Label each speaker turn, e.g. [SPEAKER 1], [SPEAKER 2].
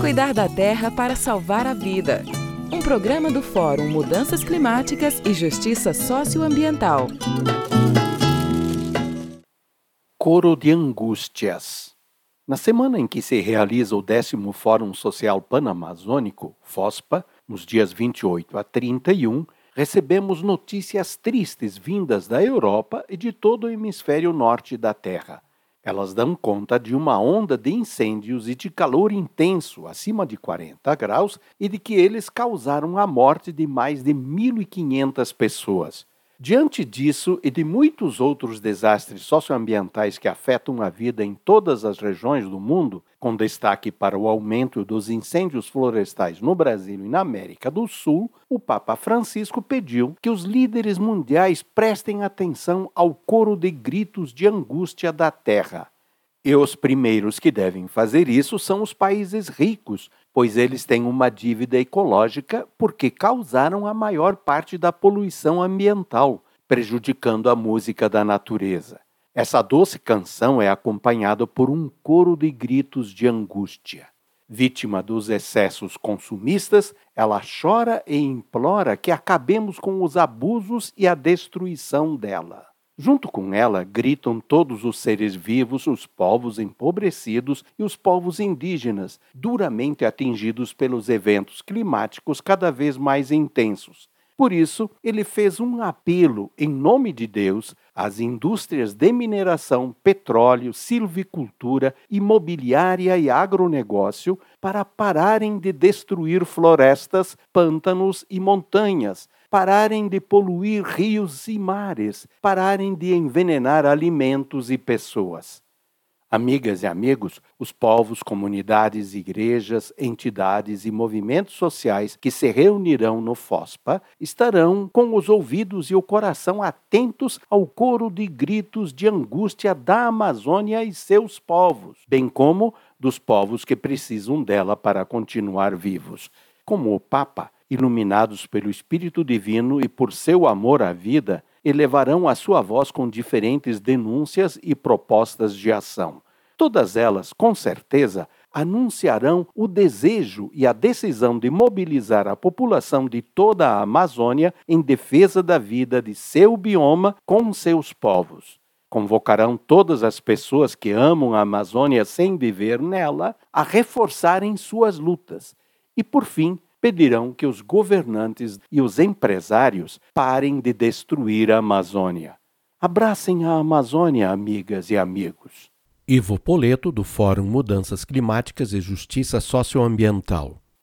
[SPEAKER 1] Cuidar da terra para salvar a vida. Um programa do Fórum Mudanças Climáticas e Justiça Socioambiental.
[SPEAKER 2] Coro de Angústias. Na semana em que se realiza o décimo Fórum Social Panamazônico, FOSPA, nos dias 28 a 31, recebemos notícias tristes vindas da Europa e de todo o hemisfério norte da Terra. Elas dão conta de uma onda de incêndios e de calor intenso, acima de 40 graus, e de que eles causaram a morte de mais de 1.500 pessoas. Diante disso e de muitos outros desastres socioambientais que afetam a vida em todas as regiões do mundo, com destaque para o aumento dos incêndios florestais no Brasil e na América do Sul, o Papa Francisco pediu que os líderes mundiais prestem atenção ao coro de gritos de angústia da Terra. E os primeiros que devem fazer isso são os países ricos, pois eles têm uma dívida ecológica porque causaram a maior parte da poluição ambiental, prejudicando a música da natureza. Essa doce canção é acompanhada por um coro de gritos de angústia. Vítima dos excessos consumistas, ela chora e implora que acabemos com os abusos e a destruição dela. Junto com ela gritam todos os seres vivos, os povos empobrecidos e os povos indígenas, duramente atingidos pelos eventos climáticos cada vez mais intensos. Por isso, ele fez um apelo em nome de Deus às indústrias de mineração, petróleo, silvicultura, imobiliária e agronegócio para pararem de destruir florestas, pântanos e montanhas, pararem de poluir rios e mares, pararem de envenenar alimentos e pessoas. Amigas e amigos, os povos, comunidades, igrejas, entidades e movimentos sociais que se reunirão no FOSPA estarão com os ouvidos e o coração atentos ao coro de gritos de angústia da Amazônia e seus povos, bem como dos povos que precisam dela para continuar vivos. Como o Papa, iluminados pelo Espírito Divino e por seu amor à vida, elevarão a sua voz com diferentes denúncias e propostas de ação. Todas elas, com certeza, anunciarão o desejo e a decisão de mobilizar a população de toda a Amazônia em defesa da vida de seu bioma com seus povos. Convocarão todas as pessoas que amam a Amazônia sem viver nela a reforçarem suas lutas. E, por fim, pedirão que os governantes e os empresários parem de destruir a Amazônia. Abracem a Amazônia, amigas e amigos.
[SPEAKER 3] Ivo Poleto, do Fórum Mudanças Climáticas e Justiça Socioambiental.